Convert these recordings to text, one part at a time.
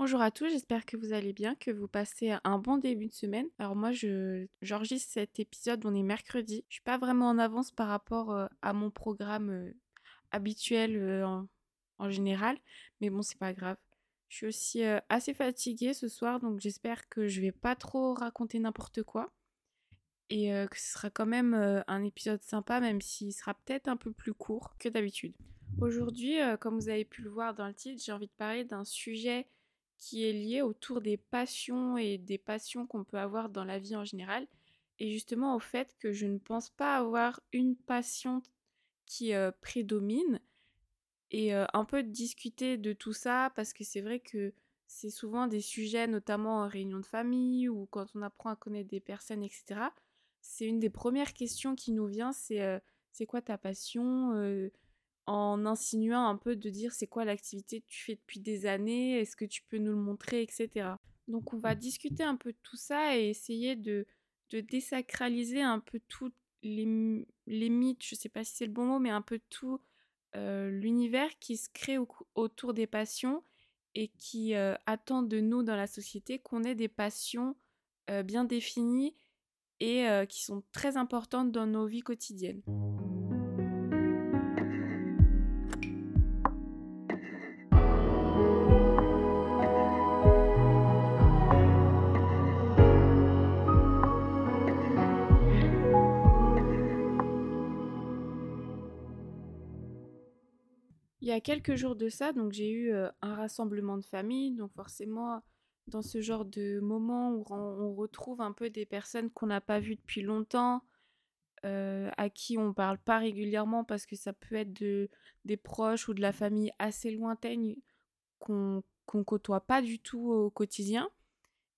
Bonjour à tous, j'espère que vous allez bien, que vous passez un bon début de semaine. Alors moi, je j'enregistre cet épisode, on est mercredi. Je suis pas vraiment en avance par rapport euh, à mon programme euh, habituel euh, en, général, mais bon, c'est pas grave. Je suis aussi assez fatiguée ce soir, donc j'espère que je vais pas trop raconter n'importe quoi et que ce sera quand même un épisode sympa, même s'il sera peut-être un peu plus court que d'habitude. Aujourd'hui, comme vous avez pu le voir dans le titre, j'ai envie de parler d'un sujet qui est lié autour des passions et des passions qu'on peut avoir dans la vie en général. Et justement au fait que je ne pense pas avoir une passion qui euh, prédomine. Et euh, un peu discuter de tout ça parce que c'est vrai que c'est souvent des sujets, notamment en réunion de famille ou quand on apprend à connaître des personnes, etc. C'est une des premières questions qui nous vient, c'est euh, c'est quoi ta passion en insinuant un peu de dire c'est quoi l'activité que tu fais depuis des années, est-ce que tu peux nous le montrer, etc. Donc on va discuter un peu de tout ça et essayer de, de désacraliser un peu tous les, les, mythes, je sais pas si c'est le bon mot, mais un peu tout euh, l'univers qui se crée autour des passions et qui euh, attend de nous dans la société qu'on ait des passions euh, bien définies et qui sont très importantes dans nos vies quotidiennes. Il y a quelques jours de ça, donc j'ai eu un rassemblement de famille, donc forcément dans ce genre de moment où on retrouve un peu des personnes qu'on n'a pas vues depuis longtemps, à qui on parle pas régulièrement parce que ça peut être de, des proches ou de la famille assez lointaine qu'on qu'on côtoie pas du tout au quotidien.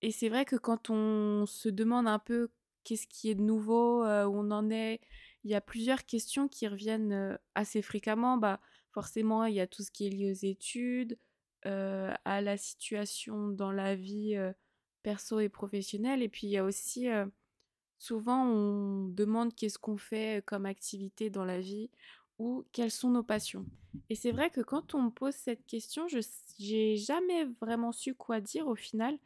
Et c'est vrai que quand on se demande un peu qu'est-ce qui est de nouveau, où on en est, il y a plusieurs questions qui reviennent assez fréquemment. Bah, forcément, il y a tout ce qui est lié aux études, à la situation dans la vie perso et professionnelle. Et puis, il y a aussi, souvent, on demande qu'est-ce qu'on fait comme activité dans la vie ou quelles sont nos passions. Et c'est vrai que quand on me pose cette question, je n'ai jamais vraiment su quoi dire au final,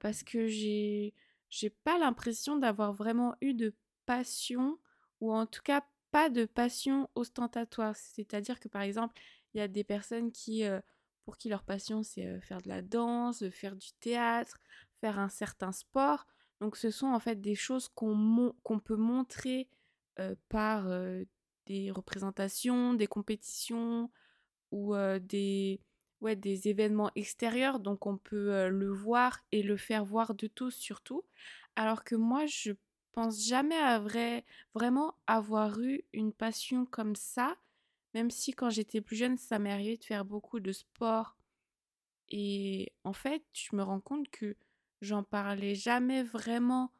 parce que j'ai j'ai pas l'impression d'avoir vraiment eu de passion ou en tout cas pas de passion ostentatoire. C'est-à-dire que par exemple, il y a des personnes qui, euh, pour qui leur passion c'est euh, faire de la danse, faire du théâtre, faire un certain sport. Donc ce sont en fait des choses qu'on peut montrer euh, par des représentations, des compétitions ou des, ouais, des événements extérieurs. Donc on peut le voir et le faire voir de tous surtout. Alors que moi, je pense jamais à vrai, vraiment avoir eu une passion comme ça, même si quand j'étais plus jeune, ça m'est arrivé de faire beaucoup de sport. Et en fait, je me rends compte que j'en parlais jamais vraiment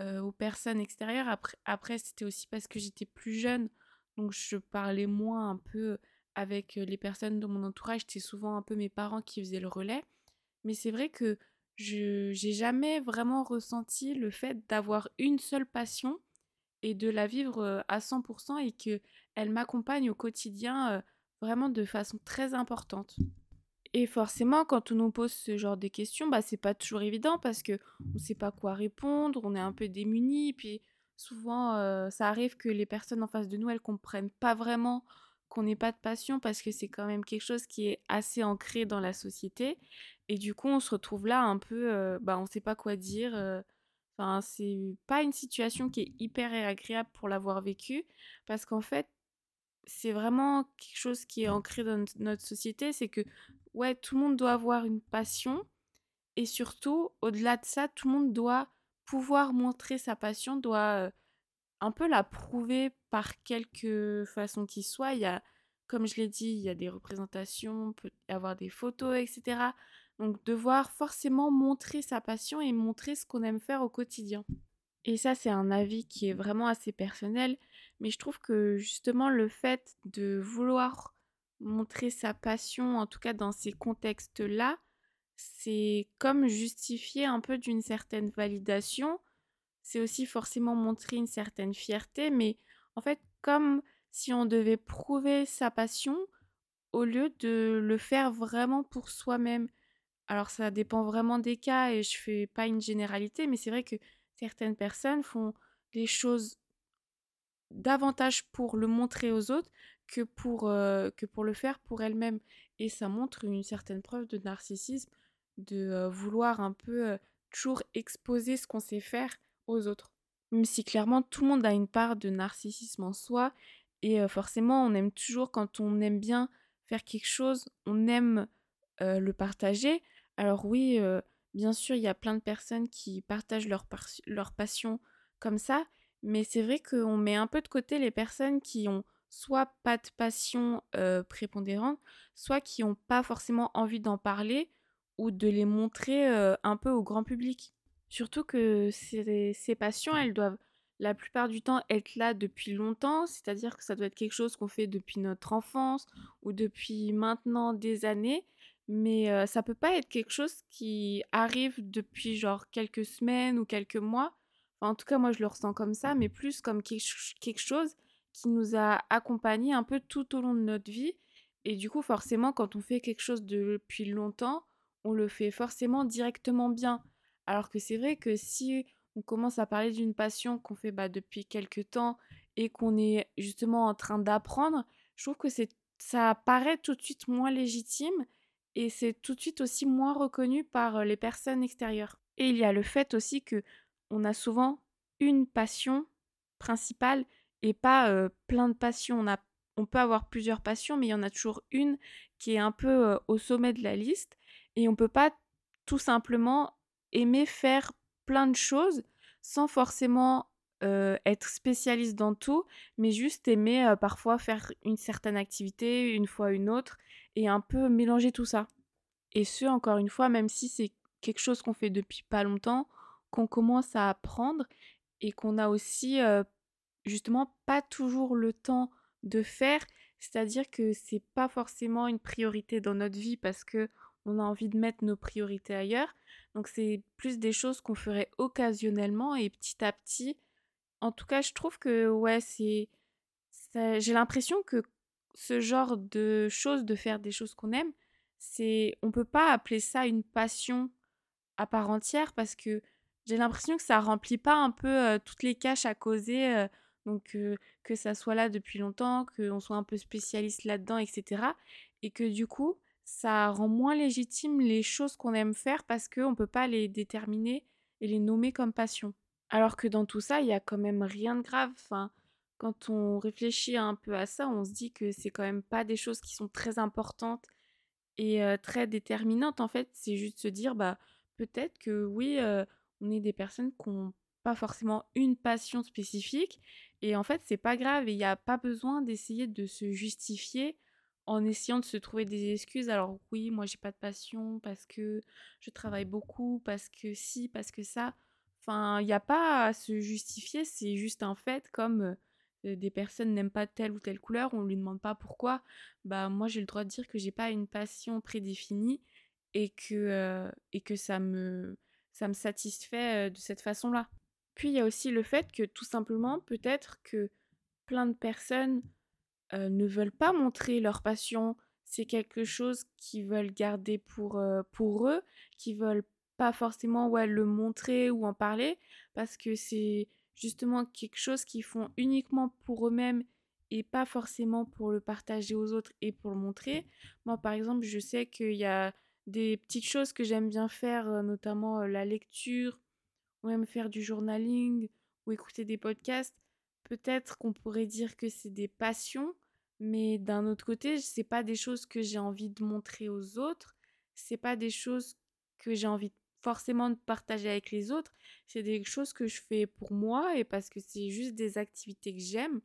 aux personnes extérieures. Après, après c'était aussi parce que j'étais plus jeune, donc je parlais moins un peu avec les personnes de mon entourage. C'était souvent un peu mes parents qui faisaient le relais. Mais c'est vrai que je j'ai jamais vraiment ressenti le fait d'avoir une seule passion et de la vivre à 100% et que elle m'accompagne au quotidien vraiment de façon très importante. Et forcément, quand on nous pose ce genre de questions, bah c'est pas toujours évident parce que on sait pas quoi répondre, on est un peu démuni, puis souvent ça arrive que les personnes en face de nous elles comprennent pas vraiment qu'on n'ait pas de passion parce que c'est quand même quelque chose qui est assez ancré dans la société. Et du coup, on se retrouve là un peu, euh, bah, on sait pas quoi dire. Euh. Enfin, c'est pas une situation qui est hyper agréable pour l'avoir vécu parce qu'en fait, c'est vraiment quelque chose qui est ancré dans notre société. C'est que, ouais, tout le monde doit avoir une passion et surtout, au-delà de ça, tout le monde doit pouvoir montrer sa passion, doit euh, un peu la prouver par quelque façon qu'il soit. Il y a, comme je l'ai dit, il y a des représentations, peut y avoir des photos, etc. Donc devoir forcément montrer sa passion et montrer ce qu'on aime faire au quotidien. Et ça, c'est un avis qui est vraiment assez personnel, mais je trouve que justement le fait de vouloir montrer sa passion, en tout cas dans ces contextes-là, c'est comme justifier un peu d'une certaine validation c'est aussi forcément montrer une certaine fierté, mais en fait, comme si on devait prouver sa passion au lieu de le faire vraiment pour soi-même. Alors ça dépend vraiment des cas et je fais pas une généralité, mais c'est vrai que certaines personnes font les choses davantage pour le montrer aux autres que pour, euh, que pour le faire pour elles-mêmes. Et ça montre une certaine preuve de narcissisme, de euh, vouloir un peu euh, toujours exposer ce qu'on sait faire aux autres. Même si clairement tout le monde a une part de narcissisme en soi, et forcément on aime toujours quand on aime bien faire quelque chose, on aime le partager. Alors oui, bien sûr, il y a plein de personnes qui partagent leur, leur passion comme ça, mais c'est vrai qu'on met un peu de côté les personnes qui ont soit pas de passion prépondérante, soit qui n'ont pas forcément envie d'en parler ou de les montrer un peu au grand public. Surtout que ces, ces passions, elles doivent la plupart du temps être là depuis longtemps, c'est-à-dire que ça doit être quelque chose qu'on fait depuis notre enfance ou depuis maintenant des années, mais ça peut pas être quelque chose qui arrive depuis genre quelques semaines ou quelques mois. en tout cas, moi je le ressens comme ça, mais plus comme quelque chose qui nous a accompagnés un peu tout au long de notre vie. Et du coup, forcément, quand on fait quelque chose depuis longtemps, on le fait forcément directement bien. Alors que c'est vrai que si on commence à parler d'une passion qu'on fait bah, depuis quelques temps et qu'on est justement en train d'apprendre, je trouve que ça paraît tout de suite moins légitime et c'est tout de suite aussi moins reconnu par les personnes extérieures. Et il y a le fait aussi que on a souvent une passion principale et pas plein de passions. On, a, on peut avoir plusieurs passions, mais il y en a toujours une qui est un peu au sommet de la liste et on peut pas tout simplement aimer faire plein de choses sans forcément être spécialiste dans tout, mais juste aimer parfois faire une certaine activité, une fois une autre, et un peu mélanger tout ça. Et ce, encore une fois, même si c'est quelque chose qu'on fait depuis pas longtemps, qu'on commence à apprendre et qu'on a aussi justement pas toujours le temps de faire, c'est-à-dire que c'est pas forcément une priorité dans notre vie parce que on a envie de mettre nos priorités ailleurs. Donc c'est plus des choses qu'on ferait occasionnellement et petit à petit. En tout cas, je trouve que ouais, c'est j'ai l'impression que ce genre de choses, de faire des choses qu'on aime, c'est on peut pas appeler ça une passion à part entière parce que j'ai l'impression que ça remplit pas un peu toutes les caches à causer. Donc que ça soit là depuis longtemps, qu'on soit un peu spécialiste là-dedans, etc. Et que du coup, ça rend moins légitime les choses qu'on aime faire parce qu'on ne peut pas les déterminer et les nommer comme passion. Alors que dans tout ça, il y a quand même rien de grave. Enfin, quand on réfléchit un peu à ça, on se dit que c'est quand même pas des choses qui sont très importantes et très déterminantes. En fait, c'est juste se dire, bah peut-être que oui, on est des personnes qui n'ont pas forcément une passion spécifique. Et en fait, c'est pas grave. Et il n'y a pas besoin d'essayer de se justifier en essayant de se trouver des excuses. Alors oui, moi j'ai pas de passion parce que je travaille beaucoup, parce que si, parce que ça. Enfin, il n'y a pas à se justifier, c'est juste un fait comme des personnes n'aiment pas telle ou telle couleur, on ne lui demande pas pourquoi. Bah moi j'ai le droit de dire que j'ai pas une passion prédéfinie et que, et que ça me, ça me satisfait de cette façon-là. Puis il y a aussi le fait que tout simplement peut-être que plein de personnes ne veulent pas montrer leur passion. C'est quelque chose qu'ils veulent garder pour, pour eux, qui veulent pas forcément ouais, le montrer ou en parler, parce que c'est justement quelque chose qu'ils font uniquement pour eux-mêmes et pas forcément pour le partager aux autres et pour le montrer. Moi, par exemple, je sais qu'il y a des petites choses que j'aime bien faire, notamment la lecture, ou même faire du journaling, ou écouter des podcasts peut-être qu'on pourrait dire que c'est des passions, mais d'un autre côté, c'est pas des choses que j'ai envie de montrer aux autres, c'est pas des choses que j'ai envie forcément de partager avec les autres, c'est des choses que je fais pour moi et parce que c'est juste des activités que j'aime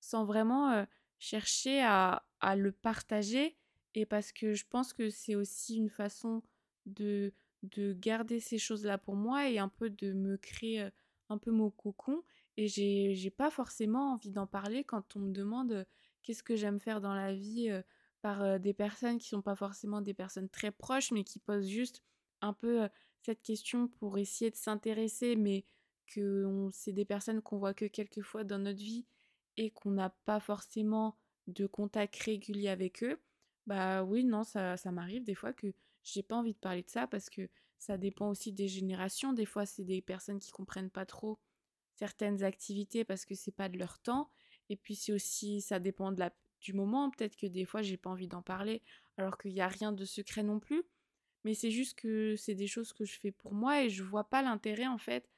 sans vraiment euh, chercher à, à, le partager et parce que je pense que c'est aussi une façon de, de garder ces choses-là pour moi et un peu de me créer euh, un peu mon cocon et j'ai, j'ai pas forcément envie d'en parler quand on me demande qu'est-ce que j'aime faire dans la vie par des personnes qui sont pas forcément des personnes très proches, mais qui posent juste un peu cette question pour essayer de s'intéresser, mais que c'est des personnes qu'on voit que quelques fois dans notre vie et qu'on n'a pas forcément de contact régulier avec eux. Bah oui, non, ça, ça m'arrive des fois que j'ai pas envie de parler de ça parce que ça dépend aussi des générations. Des fois, c'est des personnes qui comprennent pas trop certaines activités parce que c'est pas de leur temps. Et puis c'est aussi, ça dépend de la, du moment. Peut-être que des fois, j'ai pas envie d'en parler alors qu'il n'y a rien de secret non plus. Mais c'est juste que c'est des choses que je fais pour moi et je vois pas l'intérêt en fait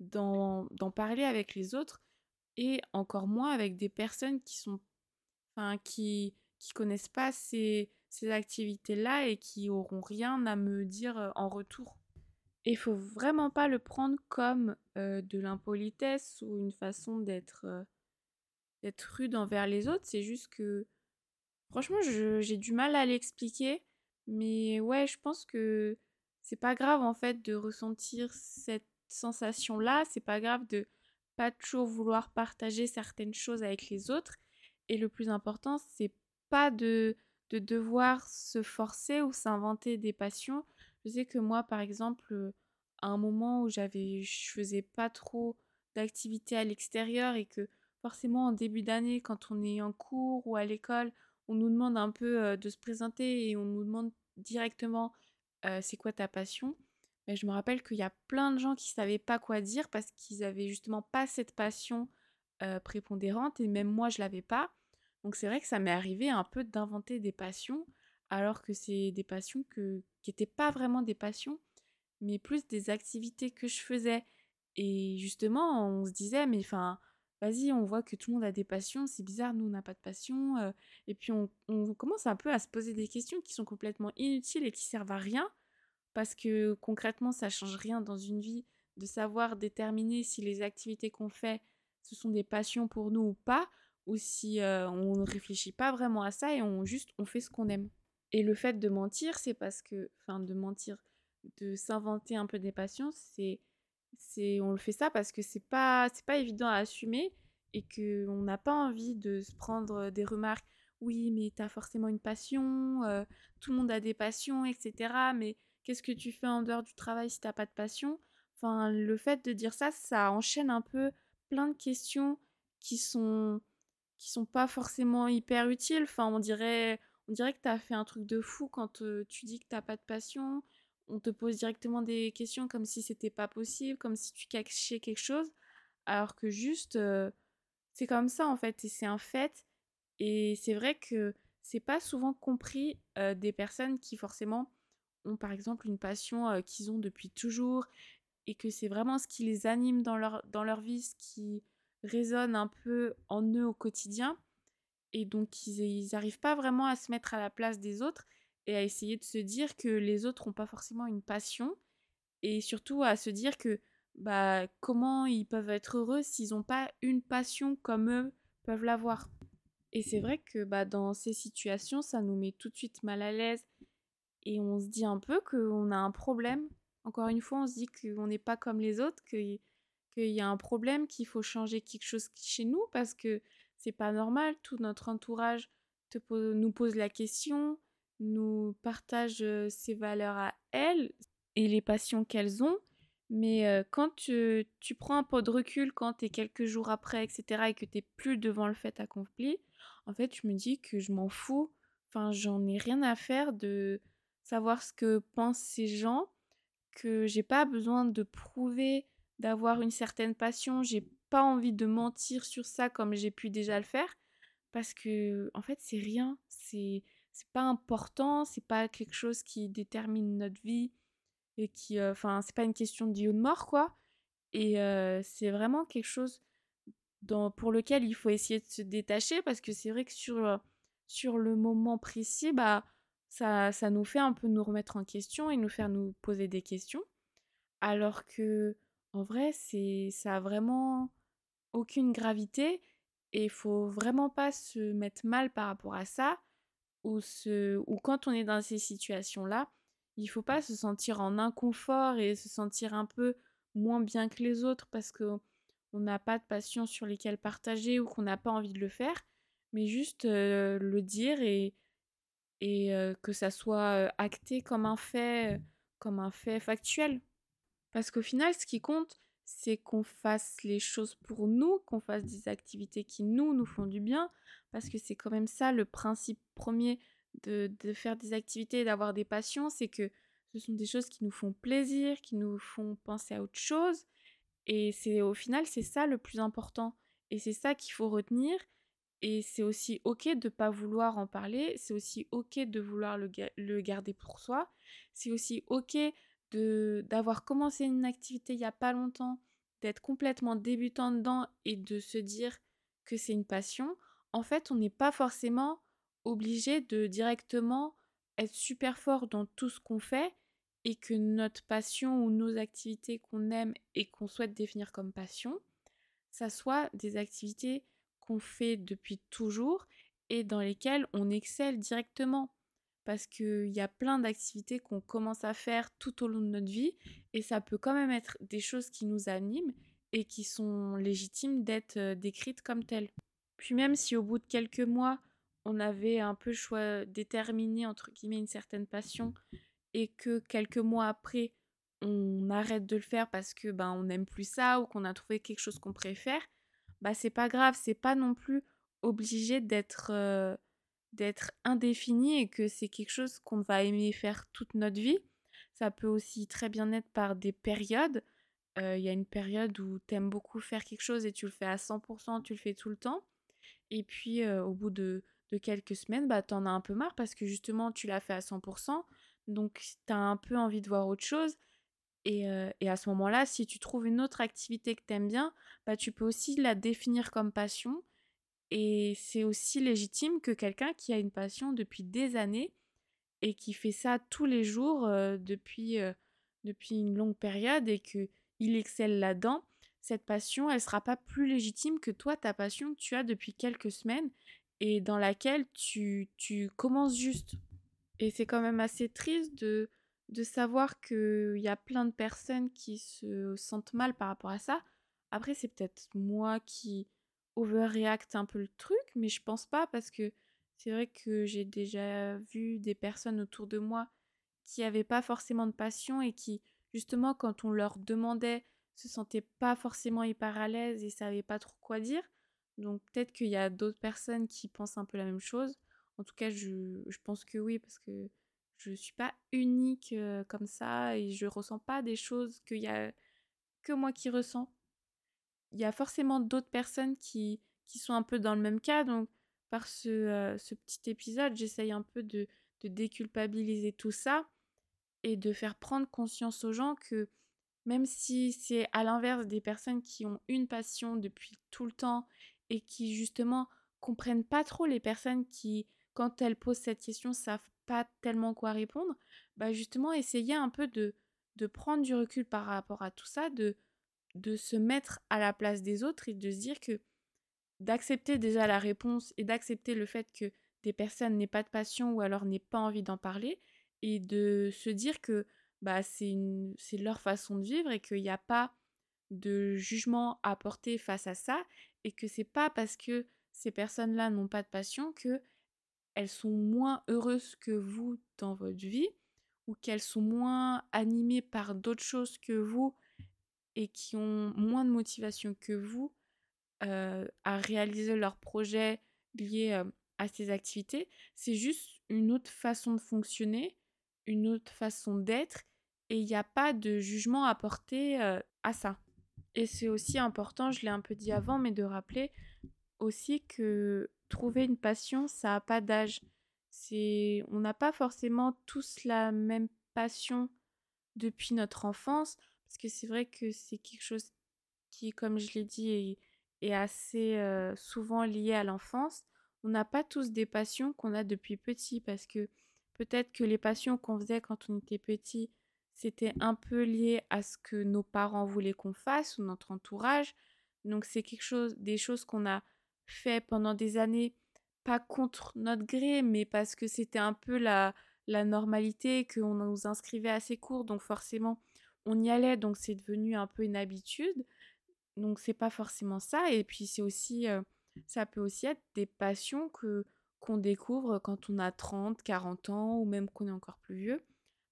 d'en parler avec les autres et encore moins avec des personnes qui sont enfin qui qui connaissent pas ces, ces activités-là et qui auront rien à me dire en retour. Et faut vraiment pas le prendre comme de l'impolitesse ou une façon d'être d'être rude envers les autres, c'est juste que franchement, j'ai du mal à l'expliquer, mais ouais, je pense que c'est pas grave en fait de ressentir cette sensation-là, c'est pas grave de pas toujours vouloir partager certaines choses avec les autres. Et le plus important, c'est pas de, de devoir se forcer ou s'inventer des passions. Je sais que moi, par exemple, à un moment où j'avais, je faisais pas trop d'activités à l'extérieur et que forcément en début d'année, quand on est en cours ou à l'école, on nous demande un peu de se présenter et on nous demande directement c'est quoi ta passion. Mais je me rappelle qu'il y a plein de gens qui savaient pas quoi dire parce qu'ils avaient justement pas cette passion prépondérante et même moi je l'avais pas. Donc c'est vrai que ça m'est arrivé un peu d'inventer des passions alors que c'est des passions que, qui n'étaient pas vraiment des passions mais plus des activités que je faisais. Et justement on se disait mais enfin vas-y on voit que tout le monde a des passions, c'est bizarre nous on n'a pas de passion. et puis on, on commence un peu à se poser des questions qui sont complètement inutiles et qui servent à rien parce que concrètement, ça change rien dans une vie de savoir déterminer si les activités qu'on fait, ce sont des passions pour nous ou pas, ou si euh, on ne réfléchit pas vraiment à ça et on juste on fait ce qu'on aime. Et le fait de mentir, c'est parce que, enfin, de mentir, de s'inventer un peu des passions, c'est, c'est, on le fait ça parce que c'est pas, c'est pas évident à assumer et que on n'a pas envie de se prendre des remarques. Oui, mais t'as forcément une passion, euh, tout le monde a des passions, etc. Mais qu'est-ce que tu fais en dehors du travail si t'as pas de passion? Enfin, le fait de dire ça, ça enchaîne un peu plein de questions qui sont qui sont pas forcément hyper utiles. Enfin, on dirait on dirait que t'as fait un truc de fou quand euh, tu dis que t'as pas de passion. On te pose directement des questions comme si c'était pas possible, comme si tu cachais quelque chose, alors que juste euh, c'est comme ça en fait et c'est un fait. Et c'est vrai que c'est pas souvent compris euh, des personnes qui forcément ont par exemple une passion qu'ils ont depuis toujours et que c'est vraiment ce qui les anime dans leur, dans leur vie, ce qui résonne un peu en eux au quotidien. Et donc ils n'arrivent pas vraiment à se mettre à la place des autres et à essayer de se dire que les autres n'ont pas forcément une passion et surtout à se dire que bah comment ils peuvent être heureux s'ils n'ont pas une passion comme eux peuvent l'avoir. Et c'est vrai que bah, dans ces situations, ça nous met tout de suite mal à l'aise et on se dit un peu qu'on a un problème. Encore une fois, on se dit qu'on n'est pas comme les autres, qu'il y a un problème, qu'il faut changer quelque chose chez nous parce que c'est pas normal. Tout notre entourage nous pose la question, nous partage euh, ses valeurs à elles et les passions qu'elles ont. Mais quand tu, tu, prends un peu de recul, quand tu es quelques jours après, etc., et que tu plus devant le fait accompli, en fait, je me dis que je m'en fous. Enfin, j'en ai rien à faire de, savoir ce que pensent ces gens, que j'ai pas besoin de prouver d'avoir une certaine passion, j'ai pas envie de mentir sur ça comme j'ai pu déjà le faire parce que en fait, c'est rien, c'est c'est pas important, c'est pas quelque chose qui détermine notre vie et qui euh, enfin, c'est pas une question de vie ou de mort quoi. Et c'est vraiment quelque chose dans, pour lequel il faut essayer de se détacher parce que c'est vrai que sur, sur le moment précis, bah, ça, ça nous fait un peu nous remettre en question et nous faire nous poser des questions. Alors que, en vrai, ça a vraiment aucune gravité et il faut vraiment pas se mettre mal par rapport à ça ou, se, ou quand on est dans ces situations-là, il faut pas se sentir en inconfort et se sentir un peu moins bien que les autres parce que on n'a pas de passion sur lesquelles partager ou qu'on n'a pas envie de le faire, mais juste euh, le dire et, et que ça soit acté comme un fait, comme un fait factuel. Parce qu'au final, ce qui compte, c'est qu'on fasse les choses pour nous, qu'on fasse des activités qui nous, nous font du bien, parce que c'est quand même ça le principe premier de, de faire des activités, d'avoir des passions, c'est que ce sont des choses qui nous font plaisir, qui nous font penser à autre chose. Et c'est au final, c'est ça le plus important. Et c'est ça qu'il faut retenir. Et c'est aussi ok de pas vouloir en parler. C'est aussi ok de vouloir le, le garder pour soi. C'est aussi ok d'avoir commencé une activité il n'y a pas longtemps, d'être complètement débutant dedans et de se dire que c'est une passion. En fait, on n'est pas forcément obligé de directement être super fort dans tout ce qu'on fait et que notre passion ou nos activités qu'on aime et qu'on souhaite définir comme passion, ça soit des activités qu'on fait depuis toujours et dans lesquelles on excelle directement. Parce qu'il y a plein d'activités qu'on commence à faire tout au long de notre vie et ça peut quand même être des choses qui nous animent et qui sont légitimes d'être décrites comme telles. Puis même si au bout de quelques mois, on avait un peu choix déterminé entre guillemets une certaine passion et que quelques mois après on arrête de le faire parce que ben on n'aime plus ça ou qu'on a trouvé quelque chose qu'on préfère, bah c'est pas grave, c'est pas non plus obligé d'être d'être indéfini et que c'est quelque chose qu'on va aimer faire toute notre vie. Ça peut aussi très bien être par des périodes. Euh, il y a une période où tu aimes beaucoup faire quelque chose et tu le fais à 100%, tu le fais tout le temps. Et puis euh, au bout de, de quelques semaines, bah t'en as un peu marre parce que justement tu l'as fait à 100%, donc tu as un peu envie de voir autre chose. Et, et à ce moment-là, si tu trouves une autre activité que tu aimes bien, bah, tu peux aussi la définir comme passion. Et c'est aussi légitime que quelqu'un qui a une passion depuis des années et qui fait ça tous les jours depuis, depuis une longue période et qu'il excelle là-dedans, cette passion, elle sera pas plus légitime que toi, ta passion que tu as depuis quelques semaines et dans laquelle tu, tu commences juste. Et c'est quand même assez triste de, de savoir qu'il y a plein de personnes qui se sentent mal par rapport à ça. Après, c'est peut-être moi qui overreact un peu le truc, mais je pense pas parce que c'est vrai que j'ai déjà vu des personnes autour de moi qui n'avaient pas forcément de passion et qui, justement, quand on leur demandait, se sentaient pas forcément hyper à l'aise et savaient pas trop quoi dire. Donc peut-être qu'il y a d'autres personnes qui pensent un peu la même chose. En tout cas, je, pense que oui, parce que je suis pas unique comme ça et je ressens pas des choses qu'il y a que moi qui ressens. Il y a forcément d'autres personnes qui, qui sont un peu dans le même cas. Donc, par ce, euh, ce petit épisode, j'essaye un peu de, de déculpabiliser tout ça et de faire prendre conscience aux gens que même si c'est à l'inverse des personnes qui ont une passion depuis tout le temps et qui justement comprennent pas trop les personnes qui quand elles posent cette question, savent pas tellement quoi répondre, bah justement, essayer un peu de, de prendre du recul par rapport à tout ça, de, de se mettre à la place des autres et de se dire que d'accepter déjà la réponse et d'accepter le fait que des personnes n'aient pas de passion ou alors n'aient pas envie d'en parler et de se dire que bah, c'est leur façon de vivre et qu'il n'y a pas de jugement à porter face à ça et que c'est pas parce que ces personnes-là n'ont pas de passion que elles sont moins heureuses que vous dans votre vie ou qu'elles sont moins animées par d'autres choses que vous et qui ont moins de motivation que vous à réaliser leurs projets liés à ces activités. C'est juste une autre façon de fonctionner, une autre façon d'être et il n'y a pas de jugement à porter à ça. Et c'est aussi important, je l'ai un peu dit avant, mais de rappeler aussi que trouver une passion, ça n'a pas d'âge. On n'a pas forcément tous la même passion depuis notre enfance, parce que c'est vrai que c'est quelque chose qui, comme je l'ai dit, est, assez souvent lié à l'enfance. On n'a pas tous des passions qu'on a depuis petit, parce que peut-être que les passions qu'on faisait quand on était petit, c'était un peu lié à ce que nos parents voulaient qu'on fasse ou notre entourage. Donc c'est quelque chose, des choses qu'on a fait pendant des années, pas contre notre gré, mais parce que c'était un peu la, la normalité, qu'on nous inscrivait à ces cours, donc forcément on y allait, donc c'est devenu un peu une habitude. Donc c'est pas forcément ça, et puis c'est aussi, ça peut aussi être des passions que qu'on découvre quand on a 30, 40 ans, ou même qu'on est encore plus vieux,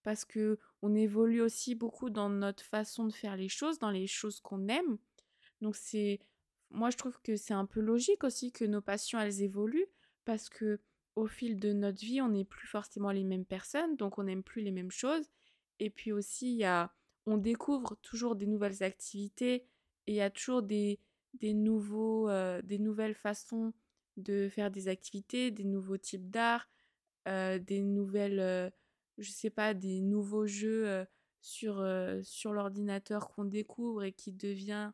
parce que on évolue aussi beaucoup dans notre façon de faire les choses, dans les choses qu'on aime. Donc c'est moi, je trouve que c'est un peu logique aussi que nos passions, elles évoluent parce que au fil de notre vie, on n'est plus forcément les mêmes personnes, donc on n'aime plus les mêmes choses. Et puis aussi, il y a, on découvre toujours des nouvelles activités et il y a toujours des, des, nouveaux, euh, des nouvelles façons de faire des activités, des nouveaux types d'art, euh, des nouvelles, euh, je sais pas, des nouveaux jeux sur, sur l'ordinateur qu'on découvre et qui devient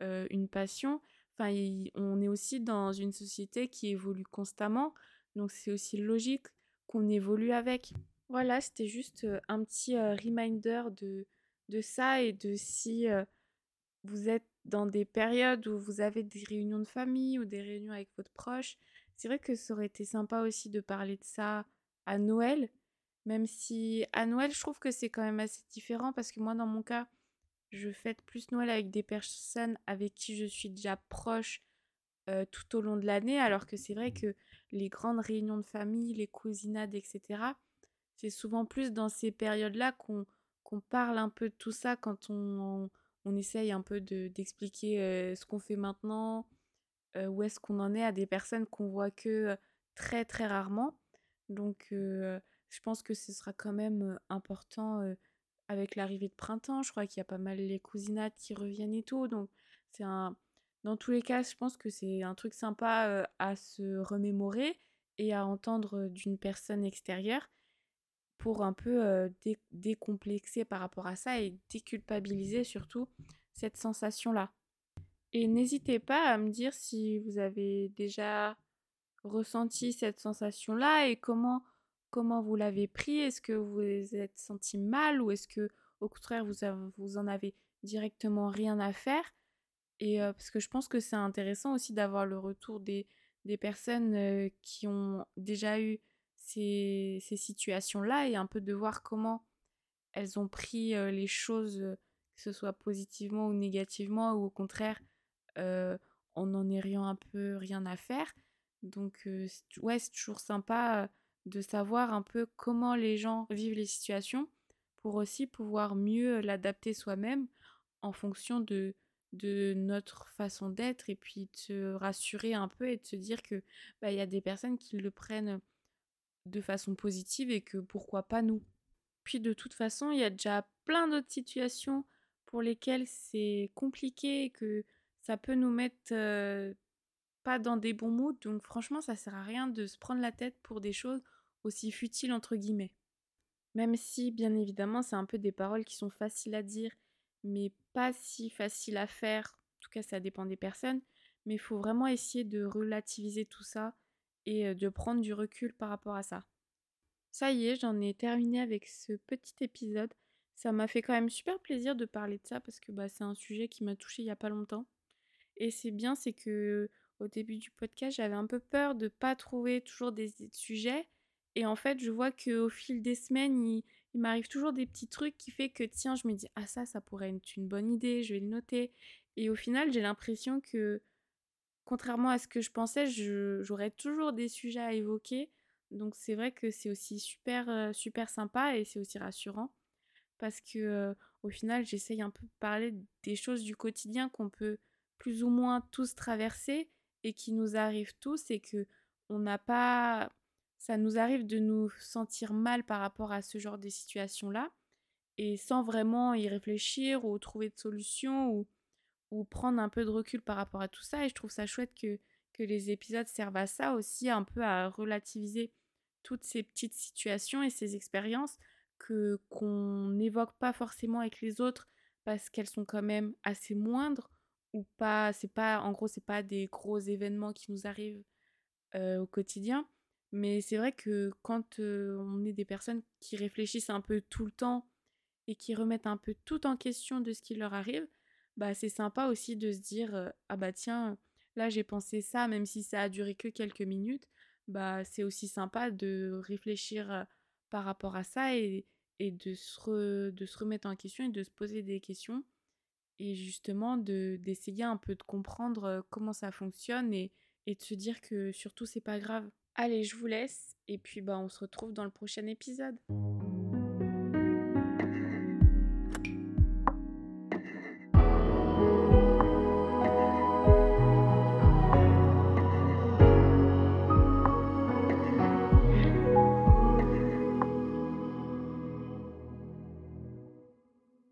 une passion. Enfin, on est aussi dans une société qui évolue constamment. Donc c'est aussi logique qu'on évolue avec. Voilà, c'était juste un petit reminder de, de ça et de si vous êtes dans des périodes où vous avez des réunions de famille ou des réunions avec votre proche. C'est vrai que ça aurait été sympa aussi de parler de ça à Noël, même si à Noël, je trouve que c'est quand même assez différent parce que moi, dans mon cas, je fête plus Noël avec des personnes avec qui je suis déjà proche tout au long de l'année, alors que c'est vrai que les grandes réunions de famille, les cousinades, etc., c'est souvent plus dans ces périodes-là qu'on parle un peu de tout ça quand on, on, essaye un peu d'expliquer ce qu'on fait maintenant, où est-ce qu'on en est à des personnes qu'on voit que très très rarement. Donc je pense que ce sera quand même important avec l'arrivée de printemps. Je crois qu'il y a pas mal les cousinades qui reviennent et tout. Donc c'est un dans tous les cas, je pense que c'est un truc sympa à se remémorer et à entendre d'une personne extérieure pour un peu décomplexer par rapport à ça et déculpabiliser surtout cette sensation-là. Et n'hésitez pas à me dire si vous avez déjà ressenti cette sensation-là et comment, comment vous l'avez pris. Est-ce que vous vous êtes senti mal ou est-ce que au contraire vous, vous en avez directement rien à faire? Et parce que je pense que c'est intéressant aussi d'avoir le retour des, des personnes qui ont déjà eu ces, ces situations-là et un peu de voir comment elles ont pris les choses, que ce soit positivement ou négativement, ou au contraire, on n'en est rien un peu rien à faire. Donc ouais, c'est toujours sympa de savoir un peu comment les gens vivent les situations pour aussi pouvoir mieux l'adapter soi-même en fonction de, de notre façon d'être et puis de se rassurer un peu et de se dire que bah, il y a des personnes qui le prennent de façon positive et que pourquoi pas nous. Puis de toute façon, il y a déjà plein d'autres situations pour lesquelles c'est compliqué et que ça peut nous mettre pas dans des bons moods. Donc franchement, ça sert à rien de se prendre la tête pour des choses aussi futiles entre guillemets. Même si, bien évidemment, c'est un peu des paroles qui sont faciles à dire mais pas si facile à faire. En tout cas, ça dépend des personnes. Mais il faut vraiment essayer de relativiser tout ça et de prendre du recul par rapport à ça. Ça y est, j'en ai terminé avec ce petit épisode. Ça m'a fait quand même super plaisir de parler de ça parce que bah, c'est un sujet qui m'a touché il n'y a pas longtemps. Et c'est bien, c'est que au début du podcast, j'avais un peu peur de ne pas trouver toujours des, sujets. Et en fait, je vois qu'au fil des semaines, il, il m'arrive toujours des petits trucs qui fait que tiens, je me dis ah ça, ça pourrait être une bonne idée, je vais le noter. Et au final, j'ai l'impression que contrairement à ce que je pensais, j'aurais toujours des sujets à évoquer. Donc c'est vrai que c'est aussi super euh, super sympa et c'est aussi rassurant parce que euh, au final, j'essaye un peu de parler des choses du quotidien qu'on peut plus ou moins tous traverser et qui nous arrivent tous et que on n'a pas ça nous arrive de nous sentir mal par rapport à ce genre de situation-là et sans vraiment y réfléchir ou trouver de solution ou, ou prendre un peu de recul par rapport à tout ça. Et je trouve ça chouette que, que les épisodes servent à ça aussi, un peu à relativiser toutes ces petites situations et ces expériences que qu'on n'évoque pas forcément avec les autres parce qu'elles sont quand même assez moindres ou pas c'est pas en gros c'est pas des gros événements qui nous arrivent au quotidien mais c'est vrai que quand on est des personnes qui réfléchissent un peu tout le temps et qui remettent un peu tout en question de ce qui leur arrive, bah c'est sympa aussi de se dire ah bah tiens, là j'ai pensé ça même si ça a duré que quelques minutes, bah c'est aussi sympa de réfléchir par rapport à ça et, et de, se de se remettre en question et de se poser des questions et justement de d'essayer un peu de comprendre comment ça fonctionne et, et de se dire que surtout c'est pas grave. Allez, je vous laisse et puis bah on se retrouve dans le prochain épisode.